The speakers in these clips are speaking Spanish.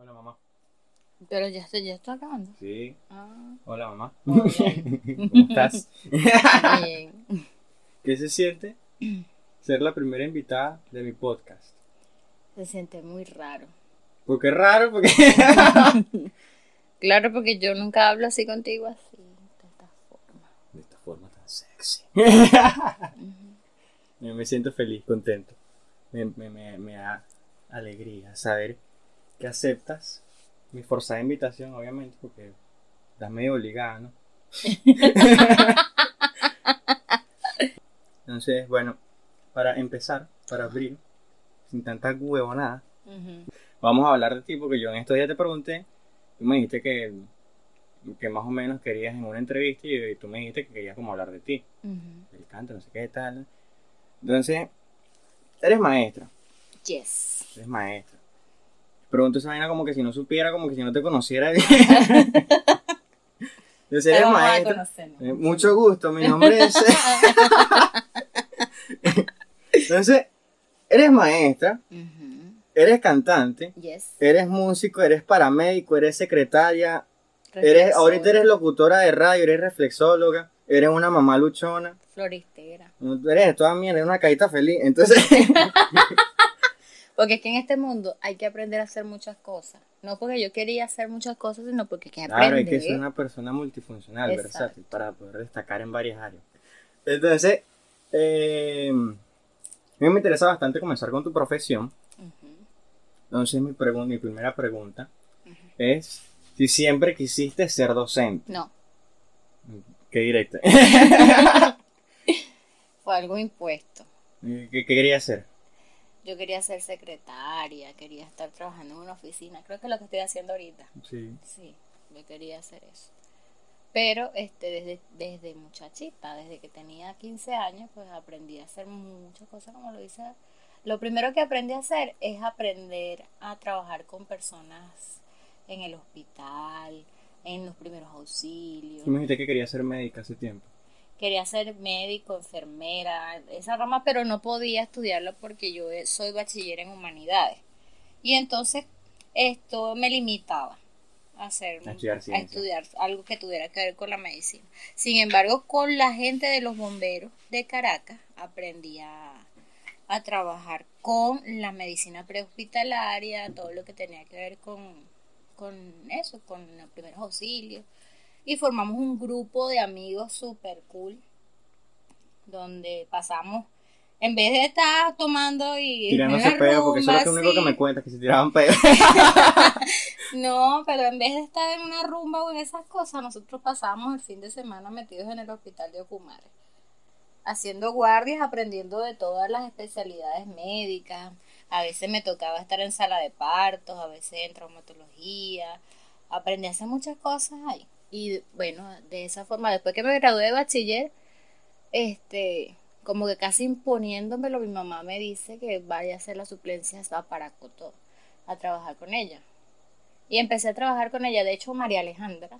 Hola mamá. Pero ya estoy, ya estoy acabando. Sí. Ah, Hola mamá. Hola. ¿Cómo estás? bien. ¿Qué se siente ser la primera invitada de mi podcast? Se siente muy raro. Porque es raro, porque... Claro, porque yo nunca hablo así contigo así, de esta forma. De esta forma tan sexy. me, me siento feliz, contento. Me, me, me, me da alegría saber que aceptas mi forzada invitación, obviamente, porque estás medio obligada, ¿no? Entonces, bueno, para empezar, para abrir, sin tanta huevonada, Ujú. vamos a hablar de ti, porque yo en estos días te pregunté, tú me dijiste que, que más o menos querías en una entrevista y, tú me dijiste que querías como hablar de ti, Ujú. del canto, no sé qué tal. Entonces, eres maestra, Yes. eres maestra. Pregunto esa vaina como que si no supiera, como que si no te conociera. Entonces, eres Pero vamos a maestra. conocernos. Eh, Mucho gusto, mi nombre es. Entonces, eres maestra, eres cantante, Yes. eres músico, eres paramédico, eres secretaria, eres, ahorita eres locutora de radio, eres reflexóloga, eres una mamá luchona, Floristera. eres toda mierda, eres una carita feliz. Entonces, Porque es que en este mundo hay que aprender a hacer muchas cosas. No porque yo quería hacer muchas cosas, sino porque hay que claro, hay aprender. que ser una persona multifuncional, Exacto. versátil, para poder destacar en varias áreas. Entonces, eh, a mí me interesa bastante comenzar con tu profesión. Entonces, mi, mi primera pregunta es si siempre quisiste ser docente. No, Qué directa. fue algo impuesto. ¿Qué, qué querías ser? Yo quería ser secretaria, quería estar trabajando en una oficina. Creo que es lo que estoy haciendo ahorita. Sí. Sí, yo quería hacer eso. Pero este, desde, desde muchachita, desde que tenía 15 años, pues aprendí a hacer muchas cosas como lo hice. Lo primero que aprendí a hacer es aprender a trabajar con personas en el hospital, en los primeros auxilios. Tú me dijiste que querías ser médica hace tiempo. Quería ser médico, enfermera, esa rama, pero no podía estudiarlo porque yo soy bachiller en humanidades. Y entonces esto me limitaba a hacer A estudiar a ciencia. estudiar algo que tuviera que ver con la medicina. Sin embargo, con la gente de los bomberos de Caracas aprendí a, a trabajar con la medicina prehospitalaria, todo lo que tenía que ver con, con eso, con los primeros auxilios y formamos un grupo de amigos super cool donde pasamos en vez de estar tomando y Tirándose en la pedo, porque eso es lo único que me cuentas, que se tiraban pedo. no pero en vez de estar en una rumba o en esas cosas nosotros pasábamos el fin de semana metidos en el hospital de Ocumare haciendo guardias aprendiendo de todas las especialidades médicas. A veces me tocaba estar en sala de partos a veces en traumatología. Aprendí a hacer muchas cosas ahí y bueno de esa forma después que me gradué de bachiller este como que casi imponiéndomelo mi mamá me dice que vaya a hacer las suplencias a Paracoto a trabajar con ella. Y empecé a trabajar con ella. De hecho María Alejandra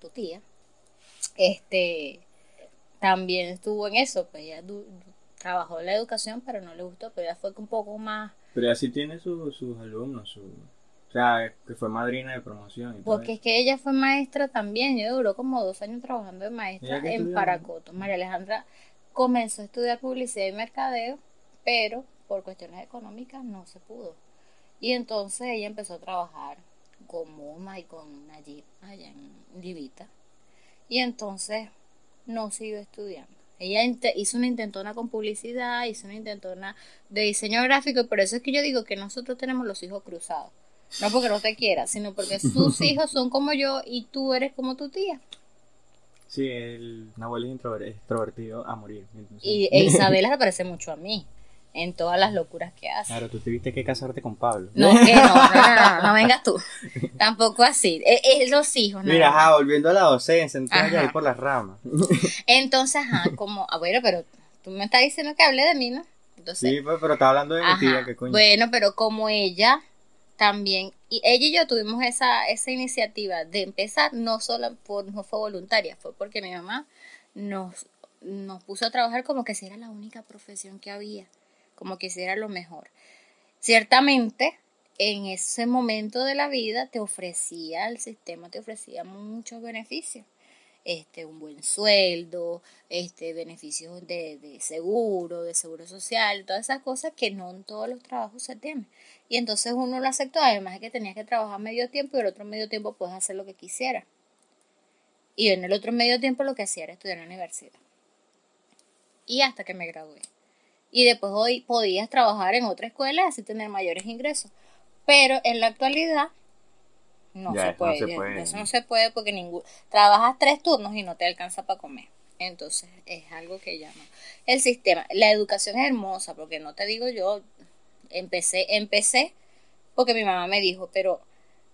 tu tía este también estuvo en eso pues ella trabajó en la educación pero no le gustó pero ella fue un poco más Pero así tiene su- sus alumnos, su, o sea, que fue madrina de promoción y Porque es que ella fue maestra también, ella duró como dos años trabajando de maestra ¿Ella qué en? Paracoto. María Alejandra comenzó a estudiar publicidad y mercadeo, pero por cuestiones económicas no se pudo. Y entonces ella empezó a trabajar con Moma y con Nayib allá en Livita. Y entonces no siguió estudiando. Ella hizo una intentona con publicidad, hizo una intentona de diseño gráfico, y por eso es que yo digo que nosotros tenemos los hijos cruzados. No porque no te quiera, sino porque sus hijos son como yo y tú eres como tu tía. Sí, el Nahuel es extrovertido a morir. entonces- Y e Isabela se parece mucho a mí en todas las locuras que hace. Claro, tú tuviste que casarte con Pablo. No, que no, no, no, no, no vengas tú. Tampoco así. Es, es los hijos, nada Mira, ajá, volviendo a la docencia, entonces ya por las ramas. Entonces, ajá, como, ah, bueno, pero tú me estás diciendo que hablé de mí, ¿no? Entonces, Sí, pues, pero estaba hablando de mi tía, que coño. Bueno, pero como ella también, y ella y yo tuvimos esa, esa iniciativa de empezar, no solo por, no fue voluntaria, fue porque mi mamá nos, nos puso a trabajar como que si era la única profesión que había, como que si era lo mejor. Ciertamente, en ese momento de la vida te ofrecía, el sistema te ofrecía muchos beneficios. Este, un buen sueldo, este, beneficios de, de seguro, de seguro social, todas esas cosas que no en todos los trabajos se tienen. Y entonces uno lo aceptó, además de que tenías que trabajar medio tiempo y el otro medio tiempo puedes hacer lo que quisieras. Y en el otro medio tiempo lo que hacía era estudiar en la universidad. Y hasta que me gradué. Y después hoy podías trabajar en otra escuela y así tener mayores ingresos. Pero en la actualidad no, Ya, se, eso no puede, se puede. Eso no se puede porque ningún, trabajas tres turnos y no te alcanza para comer. Entonces es algo que ya no. El sistema, la educación es hermosa porque no te digo yo, empecé, empecé porque mi mamá me dijo, pero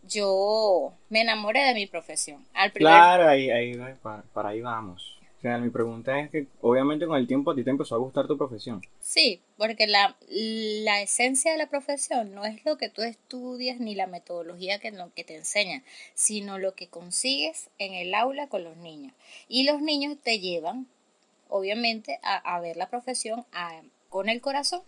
yo me enamoré de mi profesión. Al primer Claro, ahí, ahí para, para ahí vamos. Mi pregunta es que obviamente con el tiempo a ti te empezó a gustar tu profesión. Sí, porque la, la esencia de la profesión no es lo que tú estudias ni la metodología que, lo que te enseñan, sino lo que consigues en el aula con los niños. Y los niños te llevan, obviamente, a, a ver la profesión a- con el corazón.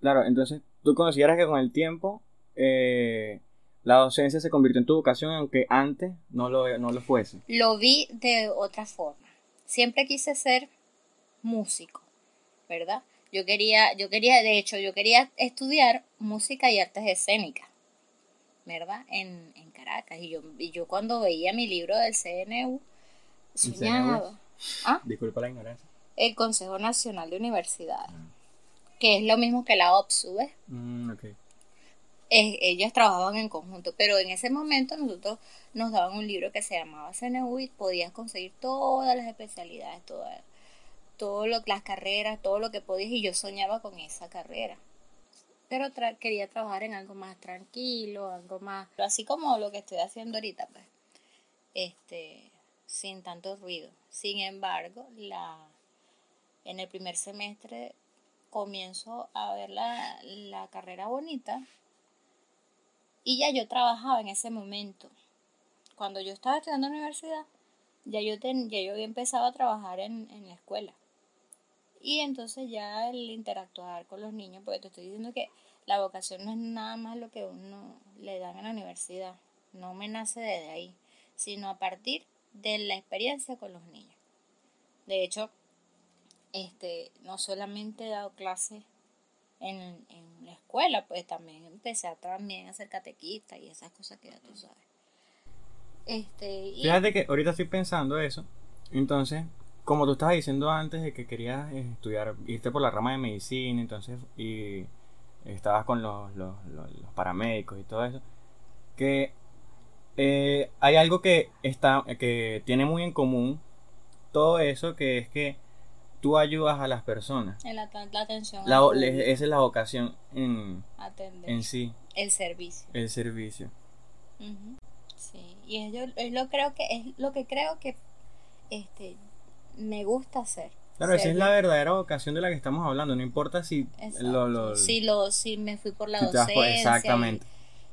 Claro, entonces tú consideras que con el tiempo eh, la docencia se convirtió en tu vocación aunque antes no lo, no lo fuese. Lo vi de otra forma. Siempre quise ser músico, ¿verdad? Yo quería, yo quería, de hecho, yo quería estudiar música y artes escénicas, ¿verdad? En, en Caracas. Y yo, y yo cuando veía mi libro del CNU, CNU? soñaba. ¿Ah? Disculpa la ignorancia. El Consejo Nacional de Universidades, que es lo mismo que la OPSU, ¿ves? Mm. Ellos trabajaban en conjunto, pero en ese momento nosotros nos daban un libro que se llamaba CNU podías conseguir todas las especialidades, todas, todo lo, las carreras, todo lo que podías y yo soñaba con esa carrera. Pero quería trabajar en algo más tranquilo, algo más, así como lo que estoy haciendo ahorita, pues, este, sin tanto ruido. Sin embargo, la, en el primer semestre comienzo a ver la, la carrera bonita y ya yo trabajaba en ese momento. Cuando yo estaba estudiando en la universidad, ya yo, ten- ya yo había empezado a trabajar en, en la escuela. Y entonces ya el interactuar con los niños, porque te estoy diciendo que la vocación no es nada más lo que uno le dan en la universidad. No me nace desde ahí, sino a partir de la experiencia con los niños. De hecho, este, no solamente he dado clases en, en la escuela, pues también empecé a también a ser catequista y esas cosas que ya tú sabes. Este, Fíjate que ahorita estoy pensando eso. Entonces, como tú estabas diciendo antes de que querías eh, estudiar, irte por la rama de medicina, entonces, y estabas con los, los, los- los paramédicos y todo eso, que eh, hay algo que está, que tiene muy en común todo eso, que es que tú ayudas a las personas. en la, la atención La, le- esa es la vocación en, atender en sí, el servicio. el servicio. Sí, y es, yo, es lo creo que es lo que creo que este me gusta hacer. Claro, esa es la verdadera vocación de la que estamos hablando. No importa si lo, lo- si lo si me fui por la si vas por- docencia. exactamente.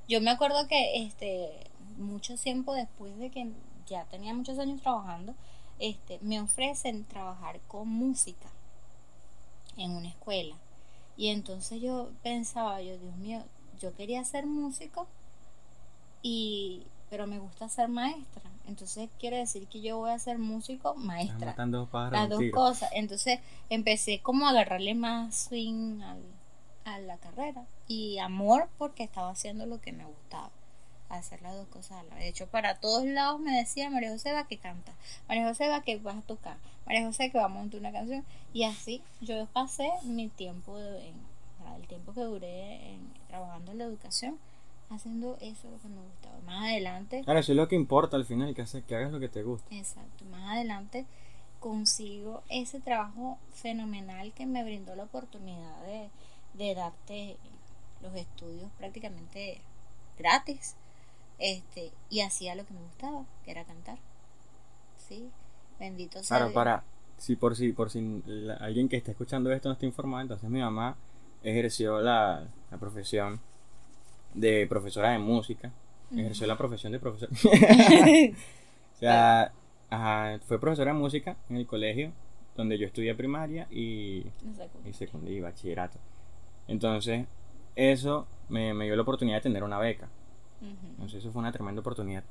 Yo me acuerdo que este mucho tiempo después de que ya tenía muchos años trabajando, este me ofrecen trabajar con música en una escuela. Y entonces yo pensaba, yo Dios mío, yo quería ser músico y pero me gusta ser maestra. Entonces quiere decir que yo voy a ser músico maestra dos las dos tiro. cosas. Entonces empecé como a agarrarle más swing al- a la carrera y amor porque estaba haciendo lo que me gustaba. Hacer las dos cosas a la vez. De hecho, para todos lados me decía María José va que canta, María José va que vas a tocar, María José que vamos a montar una canción. Y así yo pasé mi tiempo, de- en- el tiempo que duré en- trabajando en la educación, haciendo eso lo que me gustaba. Más adelante Claro, eso es lo que importa al final, que, haces, que hagas lo que te gusta. Exacto, más adelante consigo ese trabajo fenomenal que me brindó la oportunidad de, de darte los estudios prácticamente gratis. Este, y hacía lo que me gustaba, que era cantar. Sí, bendito sea. Claro, para, si por si, por si la- alguien que esté escuchando esto no está informado, entonces mi mamá ejerció la, la profesión de profesora de música, ejerció la profesión de profesora. o sea, ajá, fue profesora de música en el colegio donde yo estudié primaria y y secundaria y bachillerato. Entonces, eso me, me dio la oportunidad de tener una beca. Ujú. Entonces eso fue una tremenda oportunidad.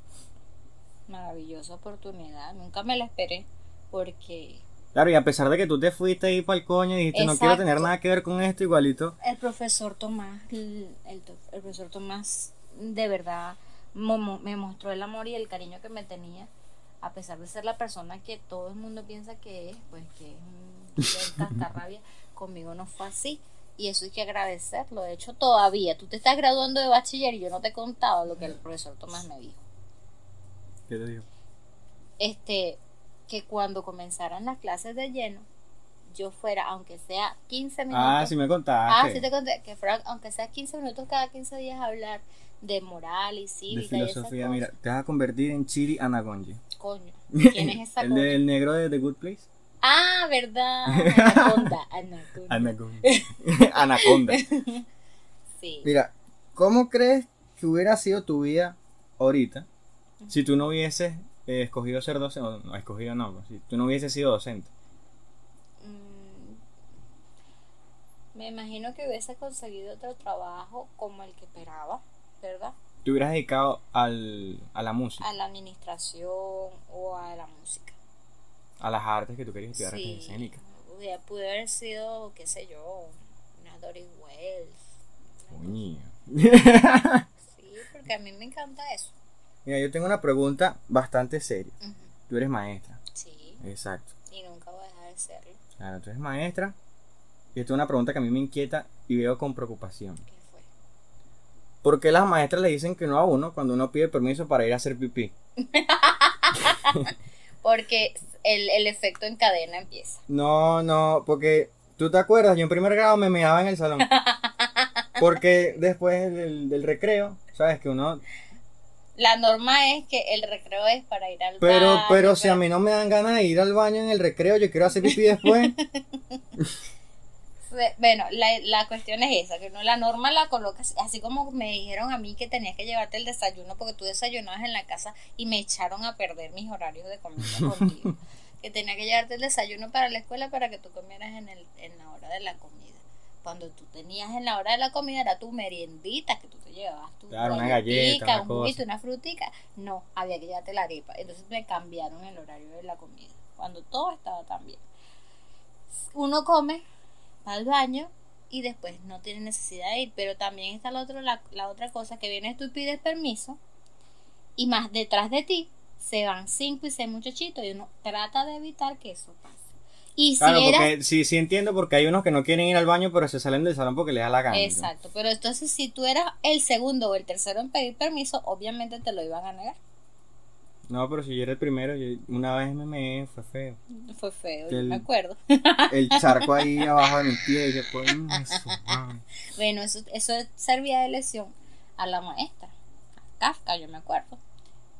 Maravillosa oportunidad. Nunca me la esperé porque Claro, y a pesar de que tú te fuiste ahí para el coño y dijiste, no quiero tener Exacto. nada que ver con esto, igualito. el profesor Tomás, el, el el profesor Tomás de verdad me mostró el amor y el cariño que me tenía, a pesar de ser la persona que todo el mundo piensa que es, pues que es un cascarrabia, conmigo no fue así. Y eso hay que agradecerlo. De hecho, todavía tú te estás graduando de bachiller y yo no te he contado lo que el profesor Tomás me dijo. ¿Qué te digo? este que cuando comenzaran las clases de lleno yo fuera aunque sea 15 minutos Ah, sí me contaste. Ah, sí te conté que fuera aunque sea 15 minutos cada 15 días a hablar de moral y de cívica y esas filosofía, cosas. mira, te vas a convertir en Chiri Anagonji. coño quién es esa el, de- el negro de The Good Place. Ah verdad anaconda anaconda Anaconda. Anaconda. sí Mira, ¿cómo crees que hubiera sido tu vida ahorita si tú no hubieses eh, escogido ser docente? o No, escogido no, pues, si tú no hubieses sido docente. Mm, me imagino que hubiese conseguido otro trabajo como el que esperaba verdad Te hubieras dedicado al, a la música, a la administración o a la música a las artes que tú querías estudiar Sí, artes escénicas. pude haber sido, qué sé yo, una Doris Wells. una Sí, porque a mí me encanta eso. Mira, yo tengo una pregunta bastante seria. Ujú, Tú eres maestra. Sí, Exacto. y nunca voy a dejar de serlo. Claro, tú eres maestra. Y esta es una pregunta que a mí me inquieta y veo con preocupación. ¿Qué fue? ¿Por qué las maestras le dicen que no a uno cuando uno pide permiso para ir a hacer pipí? Porque el, el efecto en cadena empieza. No, no, porque tú te acuerdas, yo en primer grado me meaba en el salón. Porque después del, del recreo, sabes que uno... La norma es que el recreo es para ir al Pero, baño. pero si a mí no me dan ganas de ir al baño en el recreo, yo quiero hacer pipí después. Bueno, la, la cuestión es esa, que no la norma la colocas, así como me dijeron a mí que tenías que llevarte el desayuno porque tú desayunabas en la casa y me echaron a perder mis horarios de comida contigo. que tenía que llevarte el desayuno para la escuela para que tú comieras en, el, en la hora de la comida. Cuando tú tenías en la hora de la comida era tu meriendita, que tú te llevabas tu Claro, una galleta, una un juguito, una frutica. No, había que llevarte la arepa. Entonces me cambiaron el horario de la comida, cuando todo estaba tan bien. Uno come, va al baño y después no tiene necesidad de ir. Pero también está la, otro, la, la otra cosa que vienes tú y pides permiso y más detrás de ti se van cinco y seis muchachitos y uno trata de evitar que eso pase. Y si Claro, eras... porque sí, sí entiendo porque hay unos que no quieren ir al baño, pero se salen del salón porque les da la gana. Exacto, pero entonces si tú eras el segundo o el tercero en pedir permiso, obviamente te lo iban a negar. No, pero si yo era el primero, yo una vez me meé, fue feo. Fue feo, yo me acuerdo. El charco ahí abajo de mi pie y después... mm, eso. Bueno, eso, eso servía de lesión a la maestra, a Kafka, yo me acuerdo.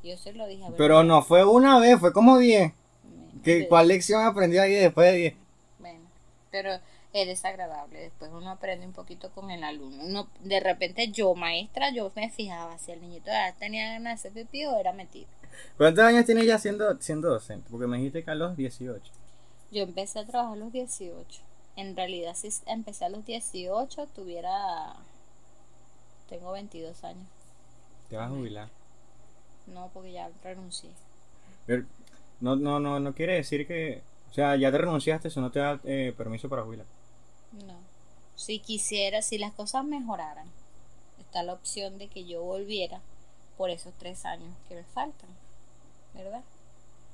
Yo se lo dije a ver, Pero no fue una vez, fue como 10. me- ¿Qué, me- ¿Cuál lección aprendí ahí después de 10? Bueno, pero es desagradable. Después uno aprende un poquito con el alumno. Uno, de repente yo, maestra, yo me fijaba si el niñito ya tenía ganas de hacer pipí o era metido. ¿Cuántos años tienes ya siendo, siendo docente? Porque me dijiste que a los 18. Yo empecé a trabajar a los 18. En realidad, si empecé a los 18, tuviera. Tengo 22 años. Te vas a jubilar. No, porque ya renuncié. Pero no, no, no, no quiere decir que... O sea, ya te renunciaste, eso no te da eh, permiso para jubilar. No. Si quisiera, si las cosas mejoraran, está la opción de que yo volviera por esos tres años que me faltan. ¿Verdad?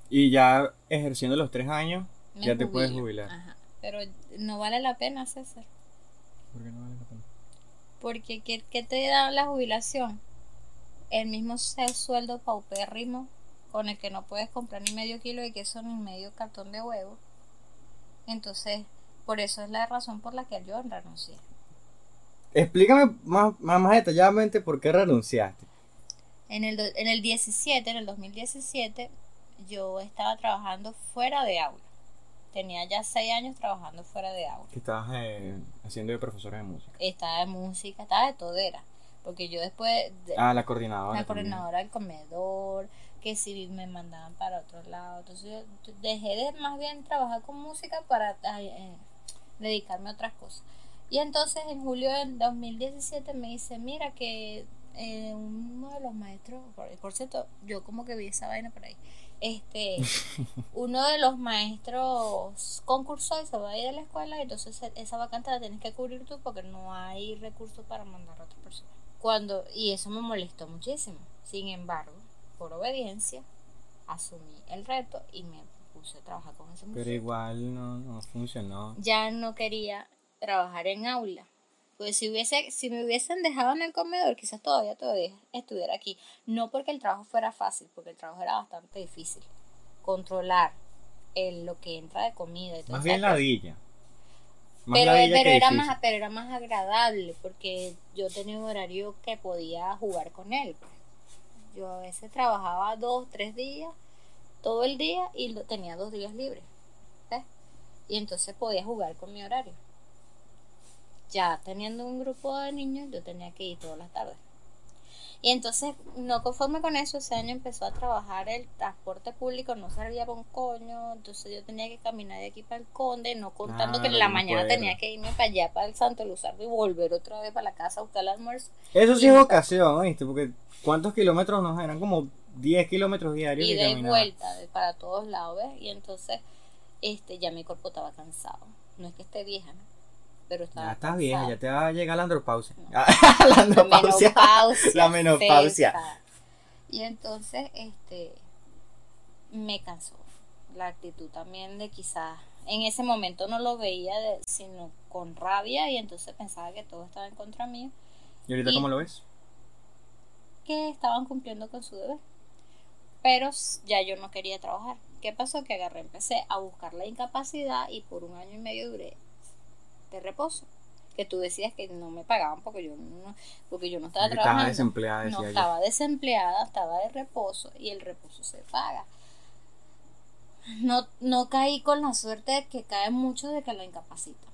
Y ya ejerciendo los tres años, Me ya te puedes jubilar. Ajá. Pero no vale la pena, César. ¿Por qué no vale la pena? Porque ¿qué, qué te da la jubilación? El mismo sueldo paupérrimo con el que no puedes comprar ni medio kilo de queso ni medio cartón de huevo. Entonces, por eso es la razón por la que yo renuncié. Explícame más, más, más detalladamente por qué renunciaste. En el, en el 17, en el 2017, yo estaba trabajando fuera de aula. Tenía ya seis años trabajando fuera de aula. Que estabas eh, haciendo de profesora de música. Estaba de música, estaba de todera. Porque yo después, de- Ah, la coordinadora. la también. coordinadora del comedor, que si me mandaban para otro lado. Entonces yo dejé de más bien trabajar con música para eh, dedicarme a otras cosas. Y entonces en julio del 2017 me dice, mira que eh, uno de los maestros, por, por cierto, yo como que vi esa vaina por ahí, este, uno de los maestros concursó y se va a ir a la escuela, y entonces e- esa vacante la tienes que cubrir tú porque no hay recursos para mandar a otra persona. Cuando, y eso me molestó muchísimo. Sin embargo, por obediencia, asumí el reto y me puse a trabajar con ese Pero igual no, no funcionó. Ya no quería trabajar en aula. Pues si hubiese, si me hubiesen dejado en el comedor, quizás todavía todavía estuviera aquí. No porque el trabajo fuera fácil, porque el trabajo era bastante difícil. Controlar el, lo que entra de comida y todo Más bien ladilla. Más pero, ladilla pero era difícil. más pero era más agradable porque yo tenía un horario que podía jugar con él pues. yo a veces trabajaba dos tres días todo el día y lo, tenía dos días libres ¿ves? y entonces podía jugar con mi horario ya teniendo un grupo de niños yo tenía que ir todas las tardes y entonces, no conforme con eso, ese año empezó a trabajar el transporte público, no servía para un coño, entonces yo tenía que caminar de aquí para el Conde, no contando que en la Claro, mañana tenía que irme para allá, para el Santo Luzardo y volver otra vez para la casa a buscar el almuerzo. Eso sí es vocación, ¿viste? Porque ¿cuántos kilómetros nos eran? Como 10 kilómetros diarios. y caminaba. vuelta de- para todos lados, ¿ves? Y entonces, este, ya mi cuerpo estaba cansado. No es que esté vieja, ¿no? Pero estaba Ya estás vieja, ya te va a llegar la andropausia. No. la La andropausia. menopausia. La menopausia. Y entonces, este, me cansó. La actitud también de quizás, en ese momento no lo veía, de- sino con rabia y entonces pensaba que todo estaba en contra mío, ¿Y ahorita Y- cómo lo ves? que estaban cumpliendo con su deber. Pero ya yo no quería trabajar. ¿Qué pasó? Que agarré, empecé a buscar la incapacidad y por un año y medio duré de reposo. Que tú decías que no me pagaban porque yo no, porque yo no estaba trabajando. desempleada, decía No yo. estaba desempleada, estaba de reposo y el reposo se paga. No, no caí con la suerte de que cae mucho de que lo incapacitan,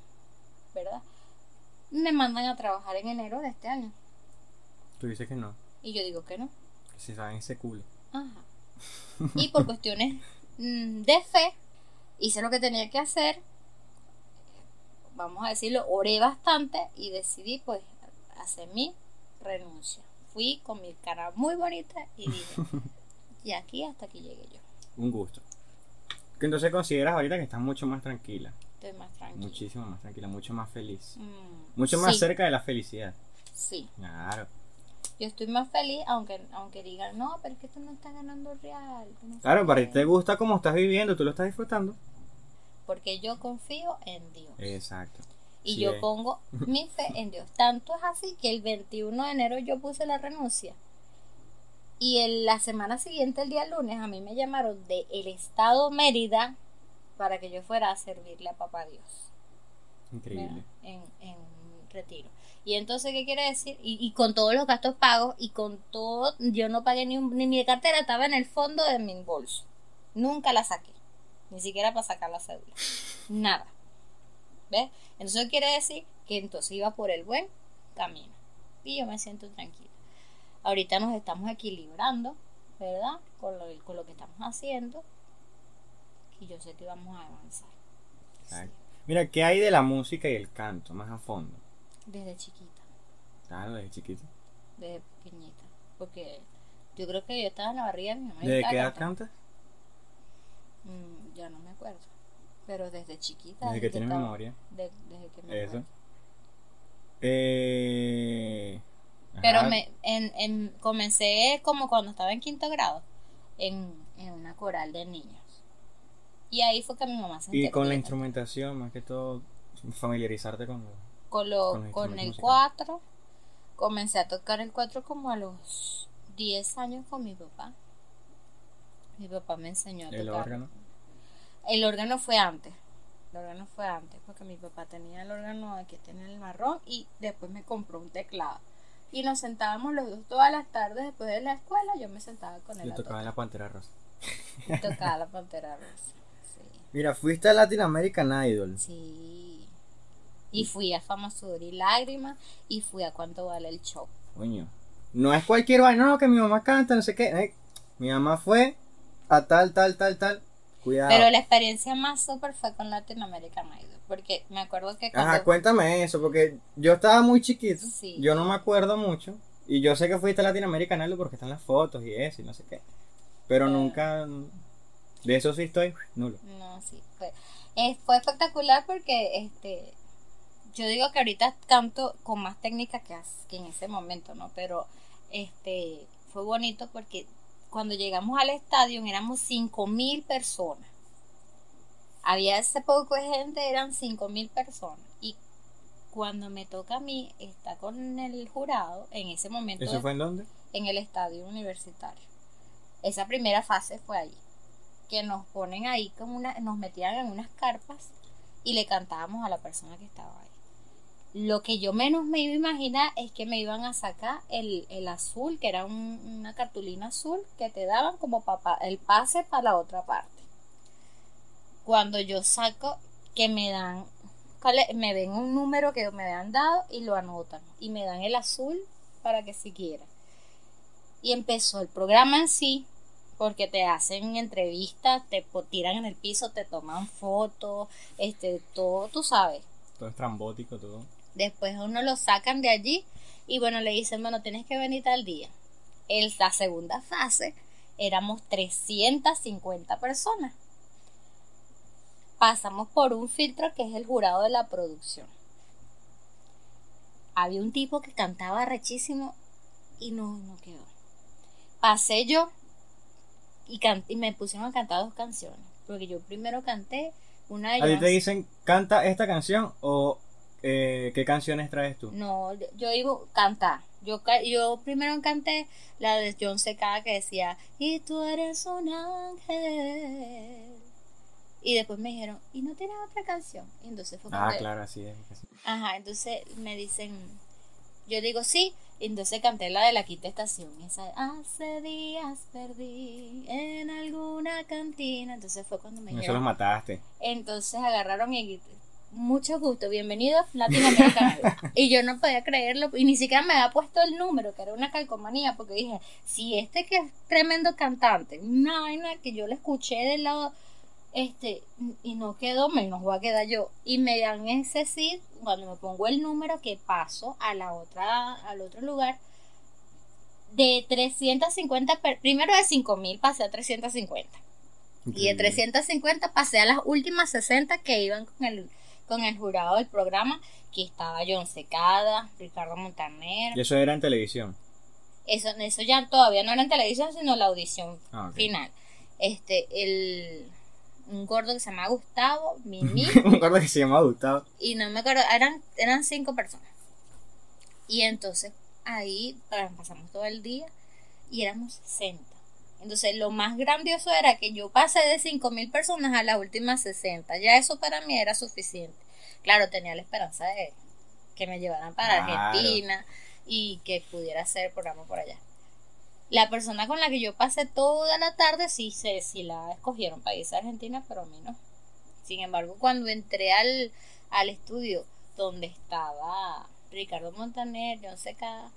¿verdad? Me mandan a trabajar en enero de este año Tú dices que no, y yo digo que no. que se saben ese culo. Ajá. Y por cuestiones mm, de fe, hice lo que tenía que hacer. Vamos a decirlo, oré bastante y decidí pues hacer mi renuncia. Fui con mi cara muy bonita y dije, y aquí hasta aquí llegué yo. Un gusto. Que entonces consideras ahorita que estás mucho más tranquila. Estoy más tranquila. Muchísimo más tranquila, mucho más feliz. Mm, Mucho más sí, cerca de la felicidad. Sí, Claro. Yo estoy más feliz, aunque aunque digan, no, pero es que tú no estás ganando real. no Claro, para ti qué". te gusta cómo estás viviendo, tú lo estás disfrutando. Porque yo confío en Dios. Exacto. Y Sí yo es. pongo mi fe en Dios. Tanto es así que el 21 de enero yo puse la renuncia. Y en la semana siguiente, el día lunes, a mí me llamaron de el estado Mérida para que yo fuera a servirle a papá Dios. Increíble. En, en retiro. Y entonces, ¿qué quiere decir? Y, con todos los gastos pagos y con todo, yo no pagué ni, un- ni mi cartera, estaba en el fondo de mi bolso. Nunca la saqué. Ni siquiera para sacar la cédula. Nada. ¿Ves? Entonces quiere decir que entonces iba por el buen camino. Y yo me siento tranquila. Ahorita nos estamos equilibrando, ¿verdad? Con lo, con lo que estamos haciendo. Y yo sé que vamos a avanzar. Mira, ¿qué hay de la música y el canto más a fondo? Desde chiquita. Claro, desde chiquito. desde pequeñita. Porque yo creo que yo estaba en la barriga de mi mamá. ¿Desde qué edad cantas? Mm, ya no me acuerdo. Pero desde chiquita. Desde que estaba- memoria. de- desde que me Eso. Eh... Pero ajá. me, en, en, comencé como cuando estaba en quinto grado. En, en una coral de niños. Y ahí fue que mi mamá se Y con la instrumentación, más que todo, familiarizarte con lo... con, lo- con los con instrumentos el musicales. 4 comencé a tocar el 4 como a los 10 años con mi papá mi papá me enseñó a el tocar órgano. el órgano fue antes el órgano fue antes porque mi papá tenía el órgano aquí tenía el marrón y después me compró un teclado y nos sentábamos los dos todas las tardes después de la escuela yo me sentaba con él Yo a tocaba la Pantera Rosa. y tocaba la pantera rosa Mira, fuiste a Latin American Idol. sí y fui a Fama Sudor y Lágrimas y fui a cuánto vale el show Coño. No es cualquier vaina, no, que mi mamá canta, no sé qué. Eh, mi mamá fue a tal, tal, tal, tal. Cuidado. Pero la experiencia más súper fue con Latin American Idol. Porque me acuerdo que Ajá, cuando... cuéntame eso, porque yo estaba muy chiquito, Sí. yo no me acuerdo mucho, y yo sé que fuiste a Latinoamérica Aldo porque están las fotos y eso, y no sé qué, pero nunca, de eso sí estoy nulo. No, sí. Fue, eh, fue espectacular porque este yo digo que ahorita canto con más técnica que, en ese momento, ¿no? Pero este fue bonito porque cuando llegamos al estadio éramos cinco mil personas. Había ese poco de gente, eran cinco mil personas. Y cuando me toca a mí estar con el jurado, en ese momento ¿Eso fue en dónde? en el estadio universitario. Esa primera fase fue ahí. Que nos ponen ahí como una, nos metían en unas carpas y le cantábamos a la persona que estaba ahí. Lo que yo menos me iba a imaginar es que me iban a sacar el, el azul, que era un- una cartulina azul que te daban como papá, el pase para la otra parte. Cuando yo saco, que me dan, me ven un número que me habían dado y lo anotan. Y me dan el azul para que siquiera. Y empezó el programa en sí, porque te hacen entrevistas, te tiran en el piso, te toman fotos, este, todo, tú sabes. Todo estrambótico, todo. Después a uno lo sacan de allí y bueno, le dicen, bueno, tienes que venir tal día. En la segunda fase éramos 350 personas. Pasamos por un filtro que es el jurado de la producción. Había un tipo que cantaba rechísimo y no, no quedó. Pasé yo y, y me pusieron a cantar dos canciones. Porque yo primero canté una de ¿A ti ellas. te dicen, canta esta canción o eh, qué canciones traes tú? No, yo- a cantar. Yo, yo primero canté la de John Secada que decía, y tú eres un ángel. Y después me dijeron, ¿y no tienes otra canción? Y entonces fue Ah, claro, así es. Ajá, entonces me dicen, yo digo sí, y entonces canté la de la quinta estación. Esa, hace días perdí en alguna cantina. Entonces fue cuando me Eso los dijeron, mataste. entonces agarraron y mucho gusto, bienvenido a Latinoamérica. y yo no podía creerlo y ni siquiera me había puesto el número, que era una calcomanía, porque dije, si este que es tremendo cantante, una vaina que yo le escuché del lado, este, y no quedó, menos voy a quedar yo. Y me dan ese sí, cuando me pongo el número que paso a la otra, al otro lugar, de 350, per- primero de 5000 pasé a 350. Y de Increíble. 350 pasé a las últimas 60 que iban con el, con el jurado del programa, que estaba John Secada, Ricardo Montaner. Y eso era en televisión. Eso, eso ya todavía no era en televisión, sino la audición Ah, final. Este, el un gordo que se llama Gustavo, Mimi, Me acuerdo que se llamaba Gustavo. y no me acuerdo, eran, eran cinco personas. Y entonces ahí ah, pasamos todo el día y éramos 60. Entonces lo más grandioso era que yo pasé de 5.000 personas a las últimas 60. Ya eso para mí era suficiente. Claro, tenía la esperanza de que me llevaran para Claro. Argentina y que pudiera hacer el programa por allá. La persona con la que yo pasé toda la tarde sí, se, sí la escogieron para irse a Argentina, pero a mí no. Sin embargo, cuando entré al, al estudio donde estaba Ricardo Montaner, John Secada,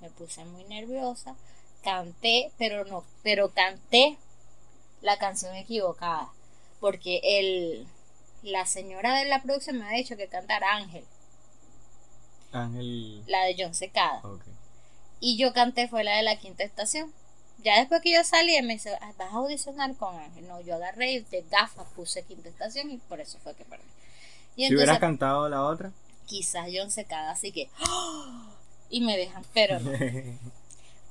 me puse muy nerviosa, canté, pero no, pero canté la canción equivocada, porque el la señora de la producción me ha dicho que cantara Ángel, Ángel. la de John Secada, y yo canté fue la de la quinta estación. Ya después que yo salí, me dice, "Ah, vas a audicionar con Ángel. No, yo agarré y de gafas puse quinta estación y por eso fue que perdí. Y Si hubieras entonces, cantado la otra. quizás John Secada, así que, y me dejan, pero no,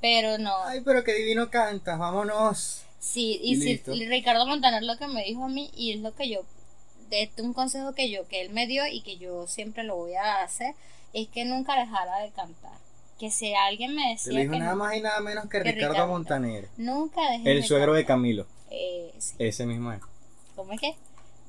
pero no. Ay, pero qué divino cantas, vámonos. Sí, y, Y si listo. Ricardo Montaner lo que me dijo a mí y es lo que yo, de este un consejo que yo, que él me dio y que yo siempre lo voy a hacer, es que nunca dejara de cantar. Que si alguien me Te decía lo dijo que nada no- más y nada menos que, que Ricardo Ricardo Montaner. nunca dejes El suegro de. Camilo. Eh, sí. Ese mismo es. ¿Cómo es que?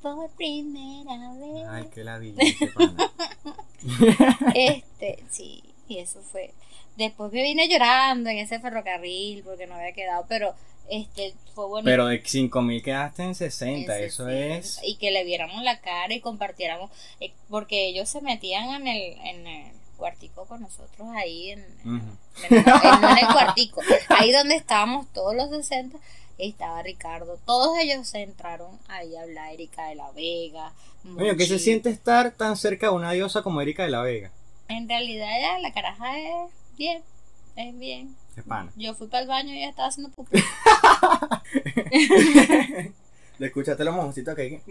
Por primera vez. Ay, qué ladilla. Este, sí, y eso fue. Después me vine llorando en ese ferrocarril porque no había quedado, pero este fue bonito. Pero de 5000 quedaste en 60, En eso 60, es. Y que le viéramos la cara y compartiéramos, eh, porque ellos se metían en el, en el cuartico con nosotros ahí en, en- el cuartico, ahí donde estábamos todos los 60 estaba Ricardo, todos ellos se entraron ahí a hablar, Erika de la Vega. Oye, ¿qué se siente estar tan cerca de una diosa como Erika de la Vega? En realidad ya la caraja es bien, es bien. Qué pana. Yo fui para el baño y ella estaba haciendo pupú. Le escuchaste los mojoncitos que hay.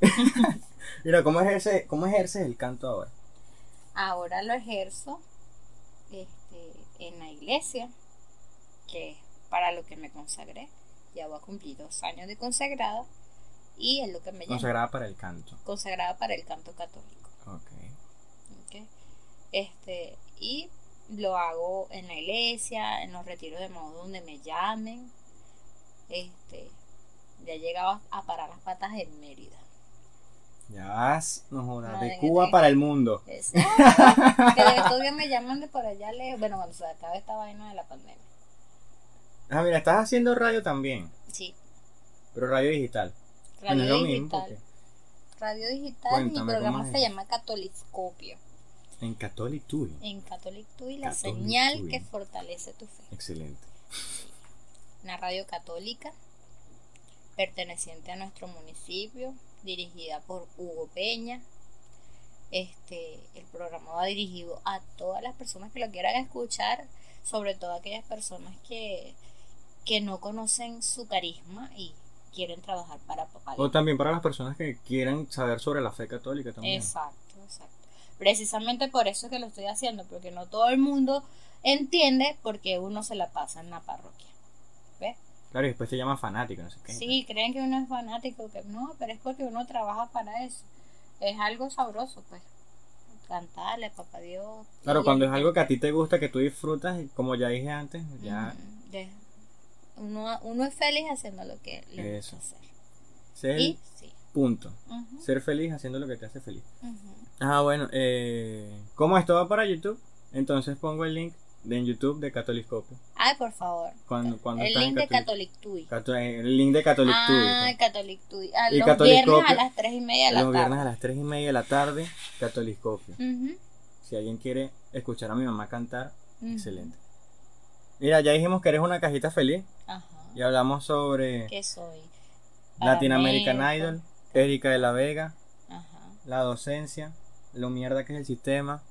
Mira, ¿cómo ejerces, ¿cómo ejerces el canto ahora? Ahora lo ejerzo este, en la iglesia, que es para lo que me consagré. Ya voy a cumplir dos años de consagrada y es lo que me llama. Consagrada para el canto. Consagrada para el canto católico. Ok. ¿ok? Este, y lo hago en la iglesia, en los retiros de modo donde me llamen. Este, ya he llegado a parar las patas en Mérida. Ya vas, no jodas, de Cuba te- para el mundo. Exacto. que de todavía me llaman de por allá lejos. Bueno, cuando se acabe esta vaina de la pandemia. Ah, mira, estás haciendo radio también, Sí, pero radio digital. Bueno, radio es lo mismo, digital. porque Radio digital, Cuéntame, mi programa ¿cómo es se llama Catoliscopio. En Catholic Tui. En Catholic Tui, la Catholic señal Tui. que fortalece tu fe. Excelente. Una radio católica perteneciente a nuestro municipio, dirigida por Hugo Peña. Este, el programa va dirigido a todas las personas que lo quieran escuchar, sobre todo aquellas personas que, que no conocen su carisma y quieren trabajar para papá. O también para las personas que quieran saber sobre la fe católica también. Exacto, exacto. Precisamente por eso es que lo estoy haciendo, porque no todo el mundo entiende por qué uno se la pasa en la parroquia. ¿Ves? Claro, y después te llaman fanático, no sé qué. Sí, creen que uno es fanático, que no, pero es porque uno trabaja para eso. Es algo sabroso, pues. Cantarle, papá Dios. Claro, cuando es algo que a ti te gusta, que tú disfrutas, como ya dije antes, ya Mm, uno, uno es feliz haciendo lo que le Eso. gusta hacer. el Y sí. punto. Ser feliz haciendo lo que te hace feliz. ujú. Ah, bueno, eh, como esto va para YouTube, entonces pongo el link de en YouTube de Catoliscopio. Ay, por favor. Cuando- cuando el link de Catholic-. Cato- eh, el link de Catholic Tui, Ah, ¿no? Catholic Tui. A Y los viernes a las 3 y media de la Los tarde. viernes a las 3 y media de la tarde, Catoliscopio. Ujú, Si alguien quiere escuchar a mi mamá cantar, ujú. excelente. Mira, ya dijimos que eres una cajita feliz. Ajá. Y hablamos sobre ¿Qué soy? Latin American. Idol, Erika de la Vega, Ajá. la docencia, lo mierda que es el sistema.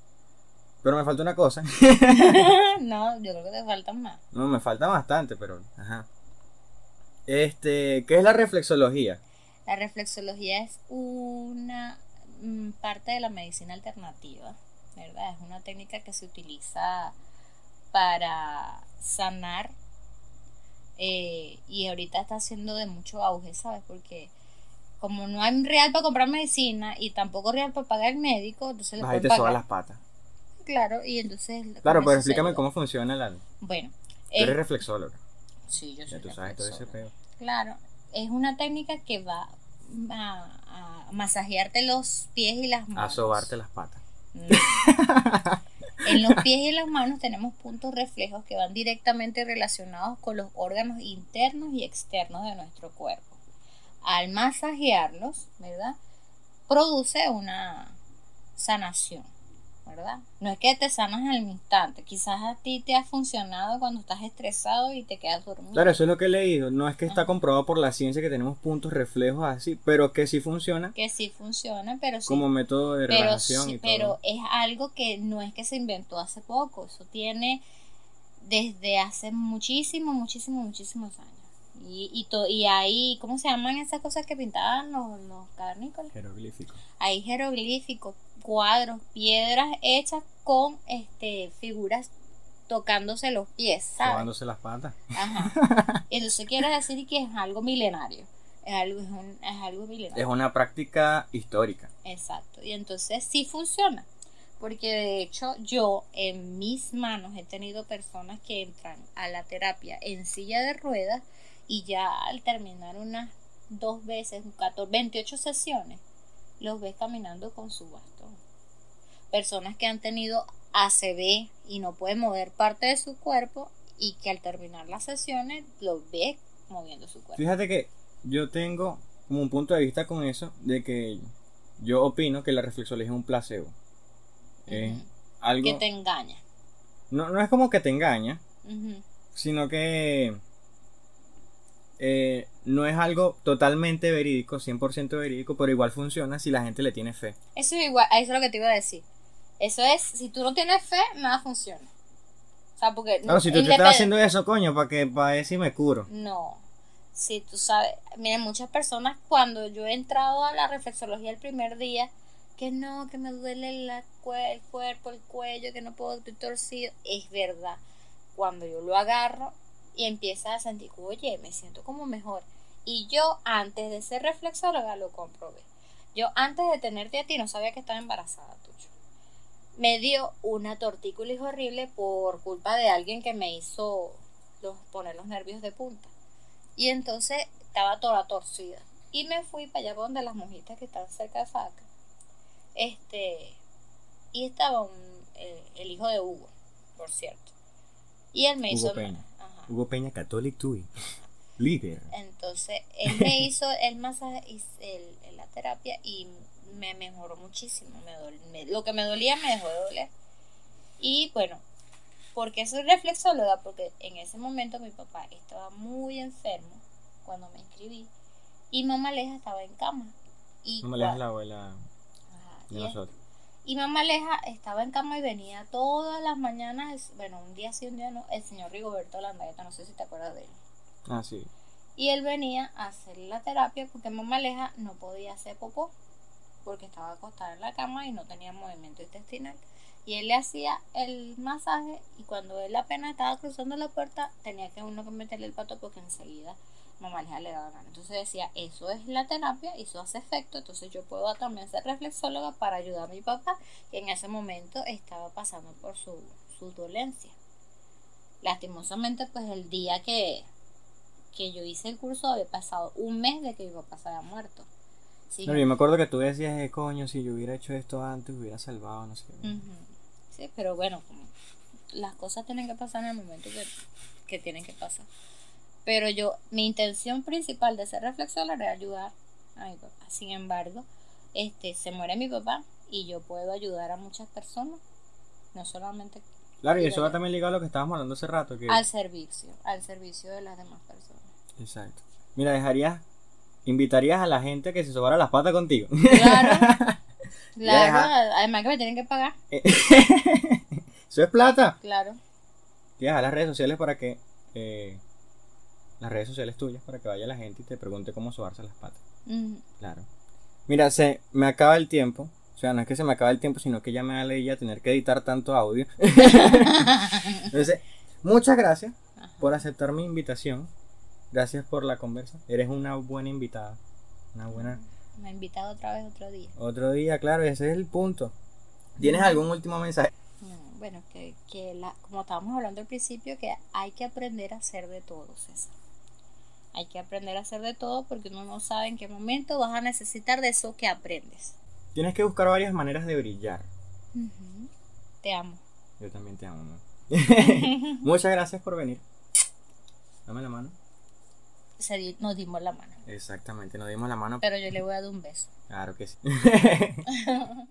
Pero me falta una cosa. no, yo creo que te faltan más. No, me falta bastante, pero. Ajá. Este, ¿qué es la reflexología? La reflexología es una mm, parte de la medicina alternativa, ¿verdad? Es una técnica que se utiliza para sanar eh, y ahorita está haciendo de mucho auge, ¿sabes? Porque como no hay real para comprar medicina y tampoco real para pagar el médico, entonces le Vas ahí pueden te sobas las patas. Claro, y entonces... Claro, pero explícame cómo funciona la. Tú Bueno, eres es- reflexóloga. sí, yo soy Ya tú sabes todo ese pedo. Claro, es una técnica que va a, a masajearte los pies y las A manos. sobarte las patas. No. en los pies y en las manos tenemos puntos reflejos que van directamente relacionados con los órganos internos y externos de nuestro cuerpo. Al masajearlos, ¿verdad? Produce una sanación, ¿verdad? No es que te sanas al instante, quizás a ti te ha funcionado cuando estás estresado y te quedas dormido. Claro, eso es lo que he leído. No es que está comprobado por la ciencia que tenemos puntos reflejos así, pero que sí funciona que sí funciona, pero sí como método de relajación sí- y todo. pero es algo que no es que se inventó hace poco, eso tiene desde hace muchísimo, muchísimo, muchísimos años. Y, y, to- y ahí, ¿cómo se llaman esas cosas que pintaban los, los cavernícolas? Jeroglífico. Hay jeroglíficos, cuadros, piedras hechas con este figuras tocándose los pies, ¿sabes? Sobándose las patas. Ajá. Entonces quiere decir que es algo milenario. Es algo, es, un- es algo milenario. Es una práctica histórica. Exacto. Y entonces sí funciona. Porque de hecho yo en mis manos he tenido personas que entran a la terapia en silla de ruedas y ya al terminar unas dos veces, 14, 28 sesiones, los ves caminando con su bastón. Personas que han tenido ACV y no pueden mover parte de su cuerpo y que al terminar las sesiones los ves moviendo su cuerpo. Fíjate que yo tengo como un punto de vista con eso, de que yo opino que la reflexología es un placebo. Es algo... Que te engaña. No, no es como que te engaña, sino que eh, no es algo totalmente verídico, 100% verídico, pero igual funciona si la gente le tiene fe. Eso es igual, eso es lo que te iba a decir. Eso es, si tú no tienes fe, nada funciona. O sea, porque... Claro, si tú te estás haciendo eso, coño, para que para si me curo. No. Si tú sabes, miren, muchas personas cuando yo he entrado a la reflexología el primer día, que no, que me duele la el cuerpo, el cuello, que no puedo, estoy torcido, es verdad. Cuando yo lo agarro y empieza a sentir, oye, me siento como mejor. Y yo antes de ser reflexóloga lo comprobé. Yo antes de tenerte a ti no sabía que estaba embarazada tuyo. Me dio una tortícolis horrible por culpa de alguien que me hizo los, poner los nervios de punta. Y entonces estaba toda torcida. Y me fui para allá donde las monjitas que están cerca de Faca. Este. Y estaba un- eh, el hijo de Hugo, por cierto. Y él me Hugo hizo. Peña. Hugo Peña Catholic Tui. Líder. Entonces, él me hizo el masaje y el, la terapia y me mejoró muchísimo. Me dol- me- lo que me dolía me dejó de doler. Y bueno, ¿por qué soy reflexóloga? Porque en ese momento mi papá estaba muy enfermo cuando me inscribí y mamá Leja estaba en cama. Y me leas cua- la abuela de nosotros. Y mamá Leja estaba en cama y venía todas las mañanas, bueno, un día sí, un día no, el señor Rigoberto Landaeta, no sé si te acuerdas de él. Ah, sí. Y él venía a hacer la terapia porque mamá Leja no podía hacer popó porque estaba acostada en la cama y no tenía movimiento intestinal. Y él le hacía el masaje y cuando él apenas estaba cruzando la puerta tenía que uno que meterle el pato porque enseguida mamá le daba ganas. Entonces decía, eso es la terapia y eso hace efecto, entonces yo puedo también ser reflexóloga para ayudar a mi papá que en ese momento estaba pasando por su, su dolencia. Lastimosamente pues el día que, que yo hice el curso había pasado un mes de que mi papá se había muerto. Sí, No, yo me acuerdo que tú decías, eh, coño, si yo hubiera hecho esto antes, hubiera salvado, no sé qué. Sí, pero bueno, como las cosas tienen que pasar en el momento que, que tienen que pasar. Pero yo, mi intención principal de ser reflexóloga era ayudar a mi papá. Sin embargo, este, se muere mi papá y yo puedo ayudar a muchas personas, no solamente Claro, y eso va también ligado a lo que estábamos hablando hace rato. Que... al servicio, al servicio de las demás personas. Exacto. Mira, dejarías, invitarías a la gente a que se sobara las patas contigo. Claro, Deja. claro, además que me tienen que pagar, Eso es plata. claro. Tienes a las redes sociales para que. eh, las redes sociales tuyas para que vaya la gente y te pregunte cómo sobarse las patas. Claro. Mira, se me acaba el tiempo. O sea, no es que se me acaba el tiempo, sino que ya me da ya tener que editar tanto audio. Entonces, muchas gracias Ajá. por aceptar mi invitación. Gracias por la conversa. Eres una buena invitada. Una buena. Me ha invitado otra vez otro día. Otro día, claro, ese es el punto. ¿Tienes algún último mensaje? No, bueno, que, que la, como estábamos hablando al principio, que hay que aprender a hacer de todo, César. Hay que aprender a hacer de todo porque uno no sabe en qué momento vas a necesitar de eso que aprendes. Tienes que buscar varias maneras de brillar. Te amo. Yo también te amo, ¿no? Muchas gracias por venir. Dame la mano. Se nos dimos la mano. Exactamente, nos dimos la mano. Pero yo le voy a dar un beso. Claro que sí.